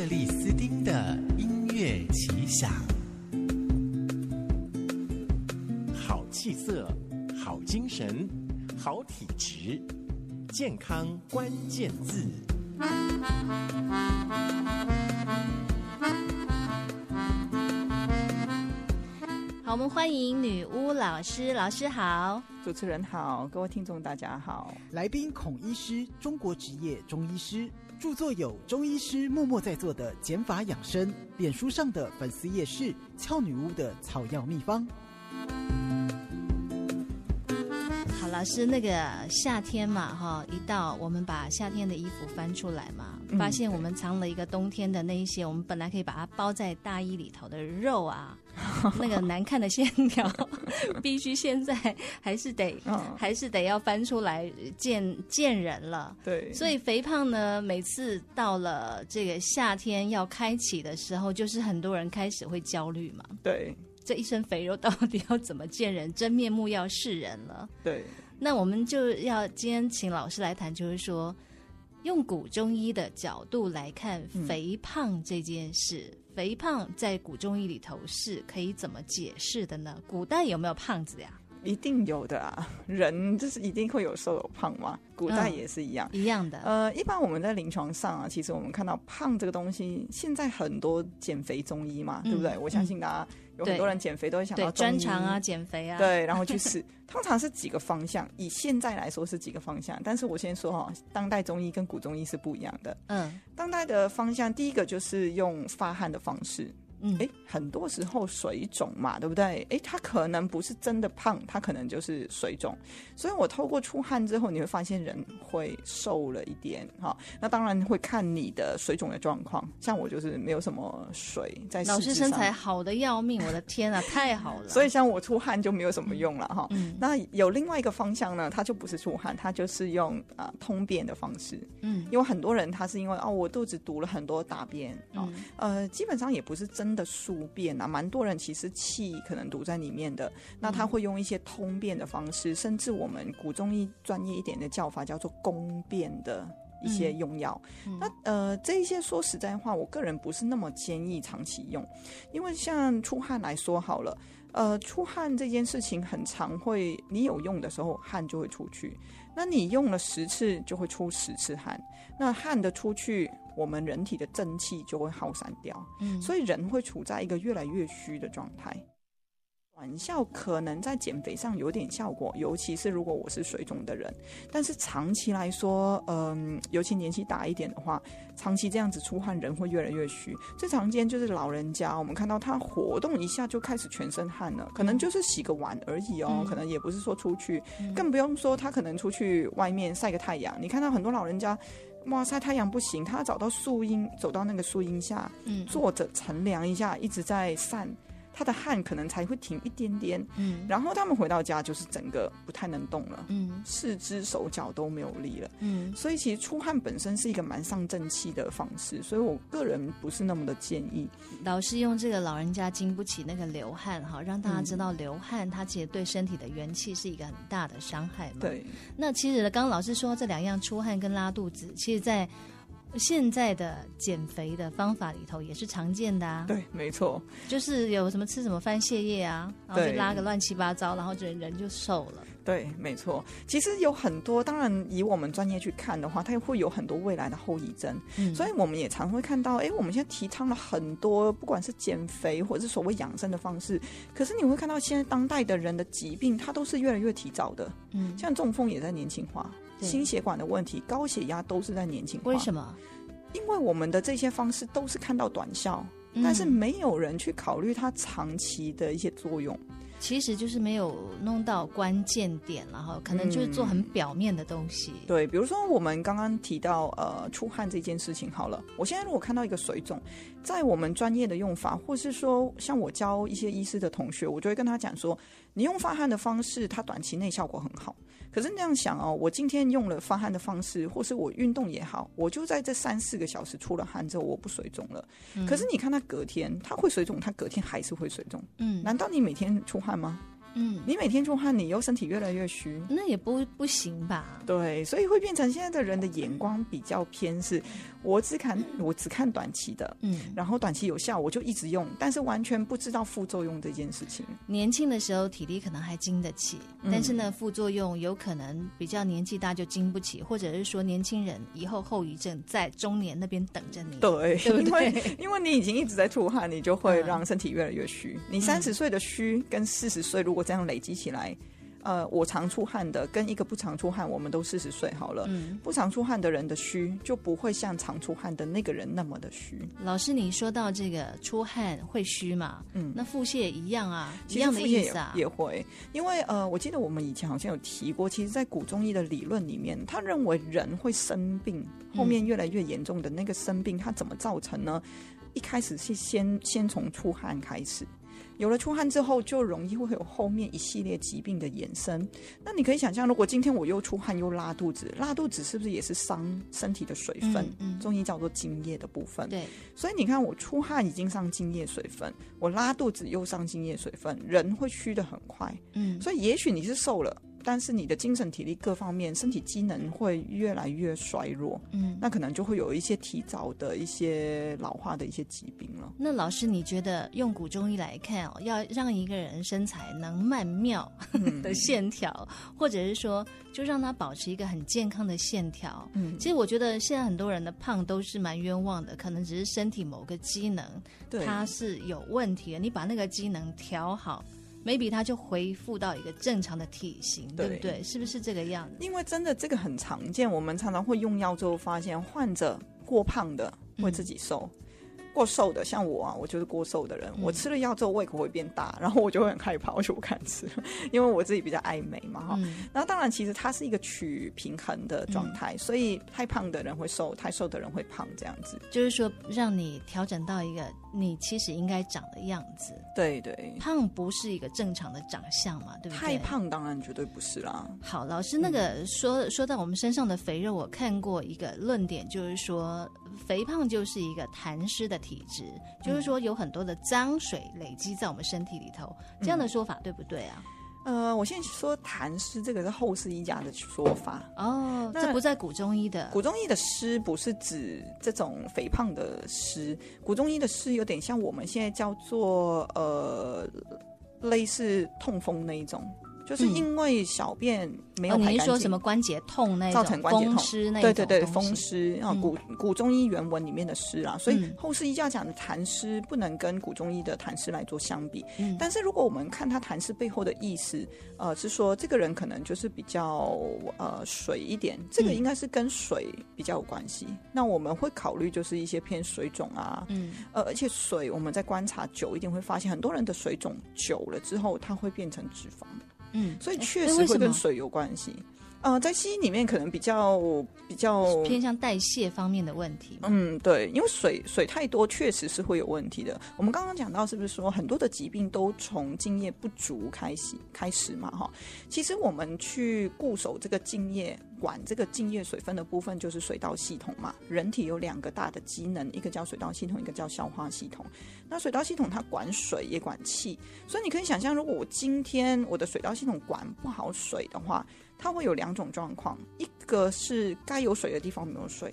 克里斯丁的音乐奇想，好气色，好精神，好体质，健康关键字。好，我们欢迎女巫老师，老师好，主持人好，各位听众大家好，来宾孔医师，中国职业中医师。著作有《中医师默默在做的减法养生》，脸书上的粉丝夜市“俏女巫”的草药秘方。老师，那个夏天嘛，哈，一到我们把夏天的衣服翻出来嘛，发现我们藏了一个冬天的那一些，我们本来可以把它包在大衣里头的肉啊。那个难看的线条，必须现在还是得，哦、还是得要翻出来见见人了。对，所以肥胖呢，每次到了这个夏天要开启的时候，就是很多人开始会焦虑嘛。对，这一身肥肉到底要怎么见人？真面目要示人了。对，那我们就要今天请老师来谈，就是说。用古中医的角度来看肥胖这件事，嗯、肥胖在古中医里头是可以怎么解释的呢？古代有没有胖子呀？一定有的啊，人就是一定会有瘦有胖嘛，古代也是一样，嗯、一样的。呃，一般我们在临床上啊，其实我们看到胖这个东西，现在很多减肥中医嘛，嗯、对不对？我相信大家有很多人减肥都会想到专长啊，减肥啊，对，然后去试。通常是几个方向，以现在来说是几个方向，但是我先说哈，当代中医跟古中医是不一样的。嗯，当代的方向，第一个就是用发汗的方式。嗯，哎，很多时候水肿嘛，对不对？哎，他可能不是真的胖，他可能就是水肿。所以我透过出汗之后，你会发现人会瘦了一点哈。那当然会看你的水肿的状况，像我就是没有什么水在。老师身材好的要命，我的天啊，太好了！所以像我出汗就没有什么用了哈。嗯，那有另外一个方向呢，他就不是出汗，他就是用啊、呃、通便的方式。嗯，因为很多人他是因为哦，我肚子堵了很多大便啊，嗯、呃，基本上也不是真。的宿便啊，蛮多人其实气可能堵在里面的，那他会用一些通便的方式，甚至我们古中医专业一点的叫法叫做攻便的一些用药。嗯、那呃，这一些说实在话，我个人不是那么建议长期用，因为像出汗来说好了，呃，出汗这件事情很常会，你有用的时候汗就会出去，那你用了十次就会出十次汗，那汗的出去。我们人体的正气就会耗散掉，嗯，所以人会处在一个越来越虚的状态。短效可能在减肥上有点效果，尤其是如果我是水肿的人。但是长期来说，嗯，尤其年纪大一点的话，长期这样子出汗，人会越来越虚。最常见就是老人家，我们看到他活动一下就开始全身汗了，可能就是洗个碗而已哦，嗯、可能也不是说出去，嗯、更不用说他可能出去外面晒个太阳。你看到很多老人家。哇，晒太阳不行，他要找到树荫，走到那个树荫下，嗯，坐着乘凉一下，一直在散。他的汗可能才会停一点点，嗯，然后他们回到家就是整个不太能动了，嗯，四肢手脚都没有力了，嗯，所以其实出汗本身是一个蛮伤正气的方式，所以我个人不是那么的建议。老师用这个老人家经不起那个流汗哈，让大家知道流汗它其实对身体的元气是一个很大的伤害嘛。对，那其实刚刚老师说这两样出汗跟拉肚子，其实在。现在的减肥的方法里头也是常见的啊，对，没错，就是有什么吃什么番泻叶啊，然后就拉个乱七八糟，然后人人就瘦了。对，没错，其实有很多，当然以我们专业去看的话，它也会有很多未来的后遗症，嗯，所以我们也常会看到，哎，我们现在提倡了很多，不管是减肥或者是所谓养生的方式，可是你会看到现在当代的人的疾病，它都是越来越提早的，嗯，像中风也在年轻化。心血管的问题，高血压都是在年轻化。为什么？因为我们的这些方式都是看到短效，嗯、但是没有人去考虑它长期的一些作用。其实就是没有弄到关键点，然后可能就是做很表面的东西。嗯、对，比如说我们刚刚提到呃出汗这件事情，好了，我现在如果看到一个水肿，在我们专业的用法，或是说像我教一些医师的同学，我就会跟他讲说，你用发汗的方式，它短期内效果很好。可是那样想哦，我今天用了发汗的方式，或是我运动也好，我就在这三四个小时出了汗之后，我不水肿了。嗯、可是你看它隔天，它会水肿，它隔天还是会水肿。嗯，难道你每天出汗吗？嗯，你每天出汗，你又身体越来越虚，那也不不行吧？对，所以会变成现在的人的眼光比较偏是，我只看我只看短期的，嗯，然后短期有效我就一直用，但是完全不知道副作用这件事情。年轻的时候体力可能还经得起，嗯、但是呢，副作用有可能比较年纪大就经不起，或者是说年轻人以后后遗症在中年那边等着你。对，对不对？因为因为你已经一直在出汗，你就会让身体越来越虚。嗯、你三十岁的虚跟四十岁如果这样累积起来。呃，我常出汗的跟一个不常出汗，我们都四十岁好了。嗯，不常出汗的人的虚就不会像常出汗的那个人那么的虚。老师，你说到这个出汗会虚嘛？嗯，那腹泻一样啊，一样的意思啊，也会。因为呃，我记得我们以前好像有提过，其实，在古中医的理论里面，他认为人会生病，后面越来越严重的那个生病，它怎么造成呢？一开始是先先从出汗开始。有了出汗之后，就容易会有后面一系列疾病的衍生。那你可以想象，如果今天我又出汗又拉肚子，拉肚子是不是也是伤身体的水分？嗯，嗯，中医叫做津液的部分。对，所以你看，我出汗已经伤津液水分，我拉肚子又伤津液水分，人会虚的很快。嗯，所以也许你是瘦了。但是你的精神体力各方面，身体机能会越来越衰弱，嗯，那可能就会有一些提早的一些老化的一些疾病了。那老师，你觉得用古中医来看哦，要让一个人身材能曼妙 的线条，嗯、或者是说，就让他保持一个很健康的线条，嗯，其实我觉得现在很多人的胖都是蛮冤枉的，可能只是身体某个机能它是有问题的，你把那个机能调好。Maybe 他就恢复到一个正常的体型，对，对不对？是不是这个样子？因为真的这个很常见，我们常常会用药之后发现，患者过胖的会自己瘦。嗯过瘦的，像我啊，我就是过瘦的人。嗯、我吃了药之后胃口会变大，然后我就会很害怕，我就不敢吃，因为我自己比较爱美嘛哈。嗯、然后当然，其实它是一个取平衡的状态，嗯、所以太胖的人会瘦，太瘦的人会胖，这样子。就是说，让你调整到一个你其实应该长的样子。对对，胖不是一个正常的长相嘛，对不对？太胖当然绝对不是啦。好，老师，那个说、嗯、说到我们身上的肥肉，我看过一个论点，就是说肥胖就是一个痰湿的体质，就是说有很多的脏水累积在我们身体里头，这样的说法对不对啊？呃，我现在说痰湿，这个是后世医家的说法哦，那这不在古中医的。古中医的湿不是指这种肥胖的湿，古中医的湿有点像我们现在叫做呃类似痛风那一种。就是因为小便没有排干净，哦、你是说什么关节痛那种，造成关节痛湿那？对对对，风湿啊，古古中医原文里面的湿啊，所以后世医家讲的痰湿不能跟古中医的痰湿来做相比。嗯、但是如果我们看他痰湿背后的意思，呃，是说这个人可能就是比较呃水一点，这个应该是跟水比较有关系。嗯、那我们会考虑就是一些偏水肿啊，嗯，呃，而且水我们在观察久一点会发现，很多人的水肿久了之后，它会变成脂肪。嗯，所以确实会跟水有关系。呃，在西医里面可能比较比较偏向代谢方面的问题。嗯，对，因为水水太多，确实是会有问题的。我们刚刚讲到，是不是说很多的疾病都从津液不足开始开始嘛？哈，其实我们去固守这个津液，管这个津液水分的部分，就是水道系统嘛。人体有两个大的机能，一个叫水道系统，一个叫消化系统。那水道系统它管水也管气，所以你可以想象，如果我今天我的水道系统管不好水的话。它会有两种状况，一个是该有水的地方没有水，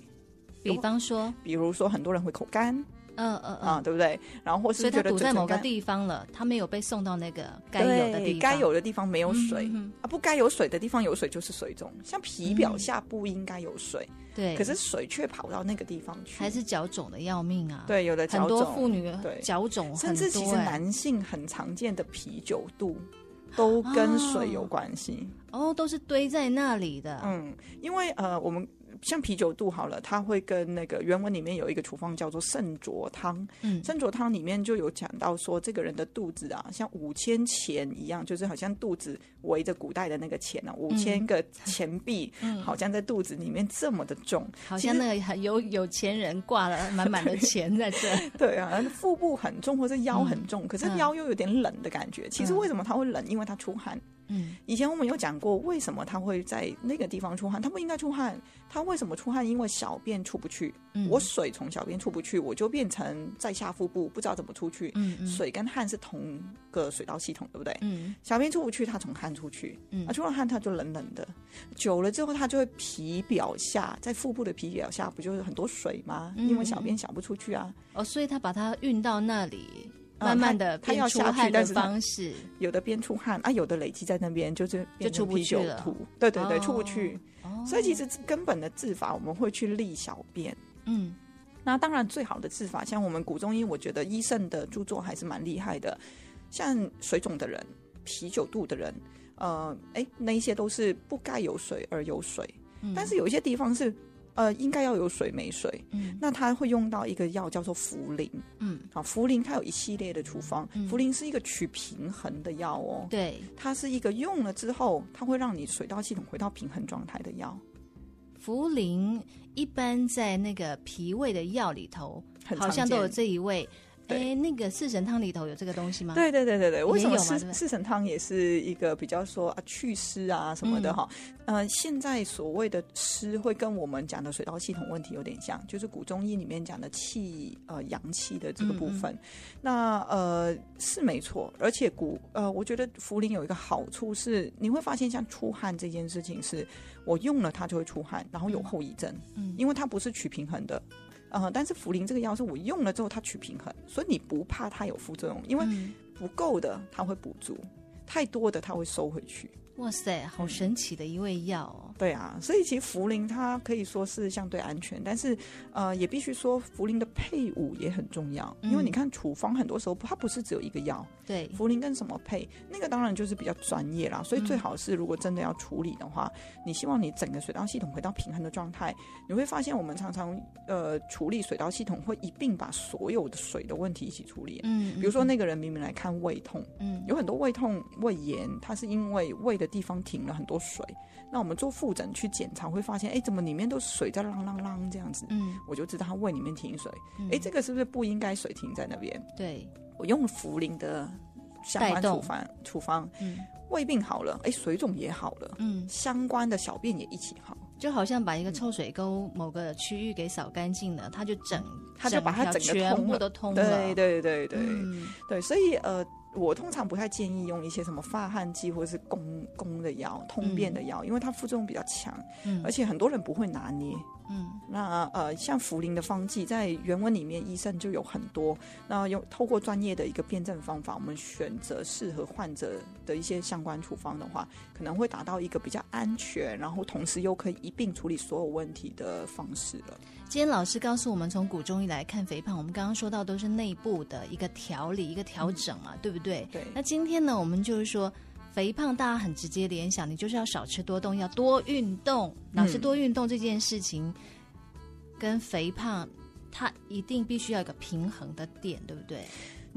比方说，比如说很多人会口干，嗯嗯啊，对不对？然后或是觉得堵在某个地方了，他没有被送到那个该有的地方，该有的地方没有水、啊，不该有水的地方有水就是水肿，像皮表下不应该有水，对、嗯，可是水却跑到那个地方去，还是脚肿的要命啊？对，有的脚，很多妇女对脚肿，甚至其实男性很常见的啤酒肚。都跟水有关系哦，哦，都是堆在那里的。嗯，因为呃，我们。像啤酒肚好了，它会跟那个原文里面有一个处方叫做肾浊汤。嗯，肾浊汤里面就有讲到说，这个人的肚子啊，像五千钱一样，就是好像肚子围着古代的那个钱啊，五千个钱币，嗯，好像在肚子里面这么的重，好像那个有有钱人挂了满满的钱在这。对啊，腹部很重，或者腰很重，嗯，可是腰又有点冷的感觉。嗯，其实为什么他会冷？因为他出汗。嗯，以前我们有讲过，为什么他会在那个地方出汗？他不应该出汗，他为什么出汗？因为小便出不去。嗯，我水从小便出不去，我就变成在下腹部不知道怎么出去。嗯，嗯，水跟汗是同个水道系统，对不对？嗯，小便出不去，他从汗出去。嗯，啊，出了汗他就冷冷的，久了之后他就会皮表下，在腹部的皮表下不就是很多水吗？嗯，因为小便小不出去啊。哦，所以他把它运到那里。慢慢的，他要下去的方式，有的边出汗啊，有的累积在那边，就是就出不去了。对对对，出不去。所以其实根本的治法，我们会去利小便。嗯，那当然最好的治法，像我们古中医，我觉得医圣的著作还是蛮厉害的。像水肿的人、啤酒肚的人，呃，哎，那一些都是不该有水而有水，但是有一些地方是。呃，应该要有水没水，嗯，那他会用到一个药叫做茯苓，嗯，好，茯苓它有一系列的处方，嗯，茯苓是一个取平衡的药哦，对，它是一个用了之后，它会让你水道系统回到平衡状态的药。茯苓一般在那个脾胃的药里头，好像都有这一味。哎，那个四神汤里头有这个东西吗？对对对对对，为什么四四神汤也是一个比较说啊祛湿啊什么的哈？嗯、呃，现在所谓的湿会跟我们讲的水道系统问题有点像，就是古中医里面讲的气呃阳气的这个部分。嗯嗯，那呃是没错，而且古呃我觉得茯苓有一个好处是，你会发现像出汗这件事情是，我用了它就会出汗，然后有后遗症，嗯，因为它不是取平衡的。呃，但是茯苓这个药是我用了之后它取平衡，所以你不怕它有副作用，因为不够的它会补足，太多的它会收回去。哇塞，好神奇的一味药哦！对啊，所以其实茯苓它可以说是相对安全，但是呃，也必须说茯苓的配伍也很重要，因为你看处方很多时候它不是只有一个药，对，茯苓跟什么配，那个当然就是比较专业啦。所以最好是如果真的要处理的话，你希望你整个水道系统回到平衡的状态，你会发现我们常常呃处理水道系统会一并把所有的水的问题一起处理。嗯，比如说那个人明明来看胃痛，嗯，有很多胃痛、胃炎，它是因为胃的地方停了很多水，那我们做复诊去检查会发现，哎，怎么里面都是水在啷啷啷这样子？嗯，我就知道他胃里面停水。哎、嗯，这个是不是不应该水停在那边？对，我用茯苓的相关处方处方，嗯，胃病好了，哎，水肿也好了，嗯，相关的小便也一起好，就好像把一个臭水沟某个区域给扫干净了，它就整，它就把它整个全部都通了。对对对对、嗯、对，所以呃。我通常不太建议用一些什么发汗剂或者是攻攻的药、通便的药，嗯、因为它副作用比较强，嗯、而且很多人不会拿捏。嗯，那呃，像茯苓的方剂，在原文里面医生就有很多。那用透过专业的一个辨证方法，我们选择适合患者的一些相关处方的话，可能会达到一个比较安全，然后同时又可以一并处理所有问题的方式了。今天老师告诉我们，从古中医来看肥胖，我们刚刚说到都是内部的一个调理、一个调整嘛，嗯、对不对？对。那今天呢，我们就是说。肥胖，大家很直接联想，你就是要少吃多动，要多运动。老师多运动这件事情，嗯、跟肥胖，它一定必须要有一个平衡的点，对不对？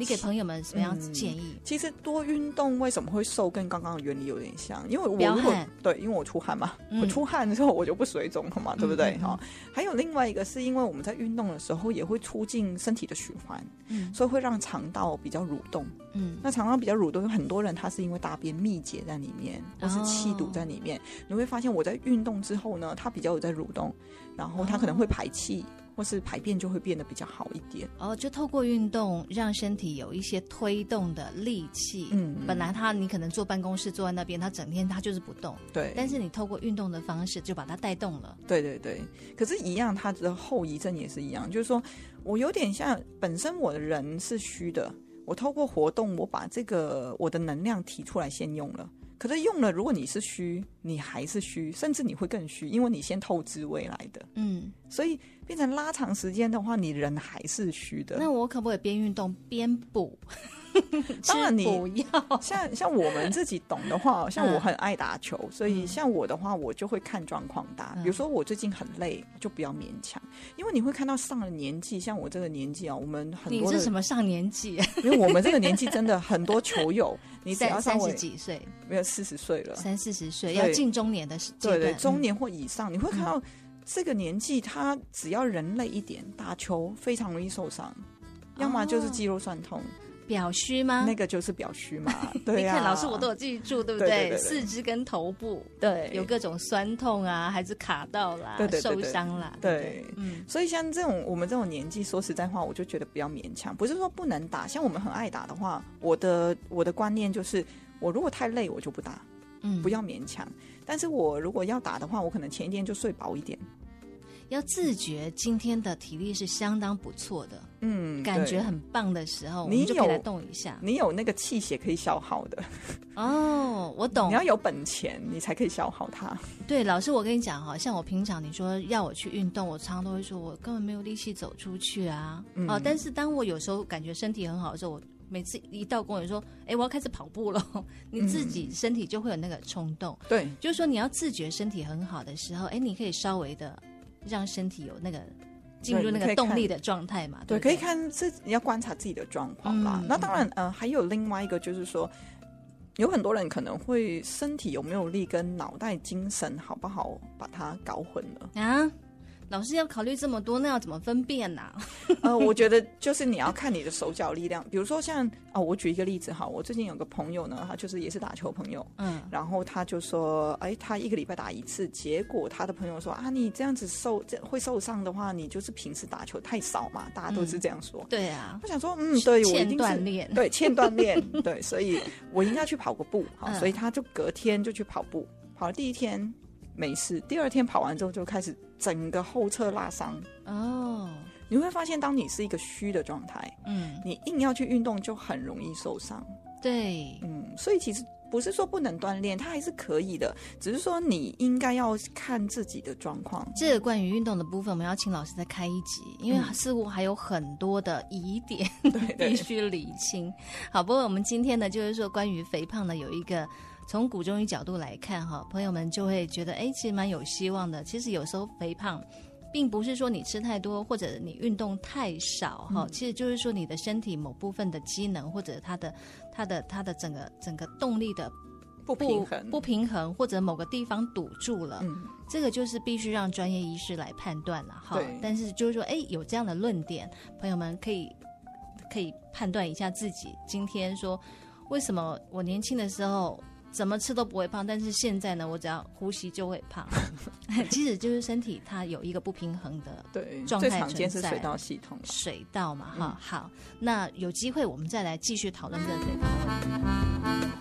你给朋友们什么样子建议？嗯、其实多运动为什么会瘦，跟刚刚的原理有点像，因为我如果，对，因为我出汗嘛，嗯、我出汗之后我就不水肿了嘛，对不对？哈、嗯，还有另外一个是因为我们在运动的时候也会促进身体的循环，嗯，所以会让肠道比较蠕动，嗯，那肠道比较蠕动，有很多人他是因为大便秘结在里面，或是气堵在里面，哦、你会发现我在运动之后呢，他比较有在蠕动，然后他可能会排气。哦或是排便就会变得比较好一点哦，就透过运动让身体有一些推动的力气。嗯，本来他你可能坐办公室坐在那边，他整天他就是不动。对，但是你透过运动的方式就把它带动了。对对对，可是，一样，它的后遗症也是一样，就是说我有点像本身我的人是虚的，我透过活动，我把这个我的能量提出来先用了。可是用了，如果你是虚，你还是虚，甚至你会更虚，因为你先透支未来的。嗯，所以变成拉长时间的话，你人还是虚的。那我可不可以边运动边补？当然你不要像像我们自己懂的话，像我很爱打球，所以像我的话，我就会看状况打。比如说我最近很累，就不要勉强，因为你会看到上了年纪，像我这个年纪啊，我们很多你是什么上年纪？因为我们这个年纪真的很多球友，你只要三十几岁，没有四十岁了，三四十岁要进中年的时间，对对，中年或以上，你会看到这个年纪，他只要人累一点，打球非常容易受伤，要么就是肌肉酸痛。表虚吗？那个就是表虚嘛。对呀、啊，你看老师我都有记住，对不对？对对对对四肢跟头部，对，有各种酸痛啊，还是卡到啦，受伤啦，对，嗯。所以像这种我们这种年纪，说实在话，我就觉得不要勉强。不是说不能打，像我们很爱打的话，我的我的观念就是，我如果太累，我就不打，嗯，不要勉强。但是我如果要打的话，我可能前一天就睡饱一点。要自觉今天的体力是相当不错的，嗯，感觉很棒的时候，你就可以来动一下。你有那个气血可以消耗的哦，我 懂。你要有本钱，你才可以消耗它。对，老师，我跟你讲哈，像我平常你说要我去运动，我常常都会说我根本没有力气走出去啊。嗯、哦，但是当我有时候感觉身体很好的时候，我每次一到公园说，哎，我要开始跑步了，你自己身体就会有那个冲动。对、嗯，就是说你要自觉身体很好的时候，哎，你可以稍微的。让身体有那个进入那个动力的状态嘛？对，可以看是你要观察自己的状况啦。嗯、那当然，呃，还有另外一个就是说，有很多人可能会身体有没有力跟脑袋精神好不好把它搞混了啊。老师要考虑这么多，那要怎么分辨呢、啊？呃，我觉得就是你要看你的手脚力量。比如说像哦，我举一个例子哈，我最近有个朋友呢，他就是也是打球朋友，嗯，然后他就说，哎，他一个礼拜打一次，结果他的朋友说啊，你这样子受这会受伤的话，你就是平时打球太少嘛，大家都是这样说。嗯、对啊，我想说，嗯，对，我一定是锻炼，对，欠锻炼，对，所以我应该去跑个步，所以他就隔天就去跑步，跑了第一天。没事，第二天跑完之后就开始整个后侧拉伤哦。你会发现，当你是一个虚的状态，嗯，你硬要去运动就很容易受伤。对，嗯，所以其实不是说不能锻炼，它还是可以的，只是说你应该要看自己的状况。这个关于运动的部分，我们要请老师再开一集，因为似乎还有很多的疑点，嗯、必须理清。好，不过我们今天呢，就是说关于肥胖呢，有一个。从古中医角度来看，哈，朋友们就会觉得，哎，其实蛮有希望的。其实有时候肥胖，并不是说你吃太多或者你运动太少，哈、嗯，其实就是说你的身体某部分的机能或者它的、它的、它的整个整个动力的不平衡、不平衡，或者某个地方堵住了，嗯，这个就是必须让专业医师来判断了，哈。但是就是说，哎，有这样的论点，朋友们可以可以判断一下自己今天说，为什么我年轻的时候。怎么吃都不会胖，但是现在呢，我只要呼吸就会胖。其实就是身体它有一个不平衡的状态存在。最常见是水道系统，水道嘛，哈、嗯。好，那有机会我们再来继续讨论这个肥胖问题。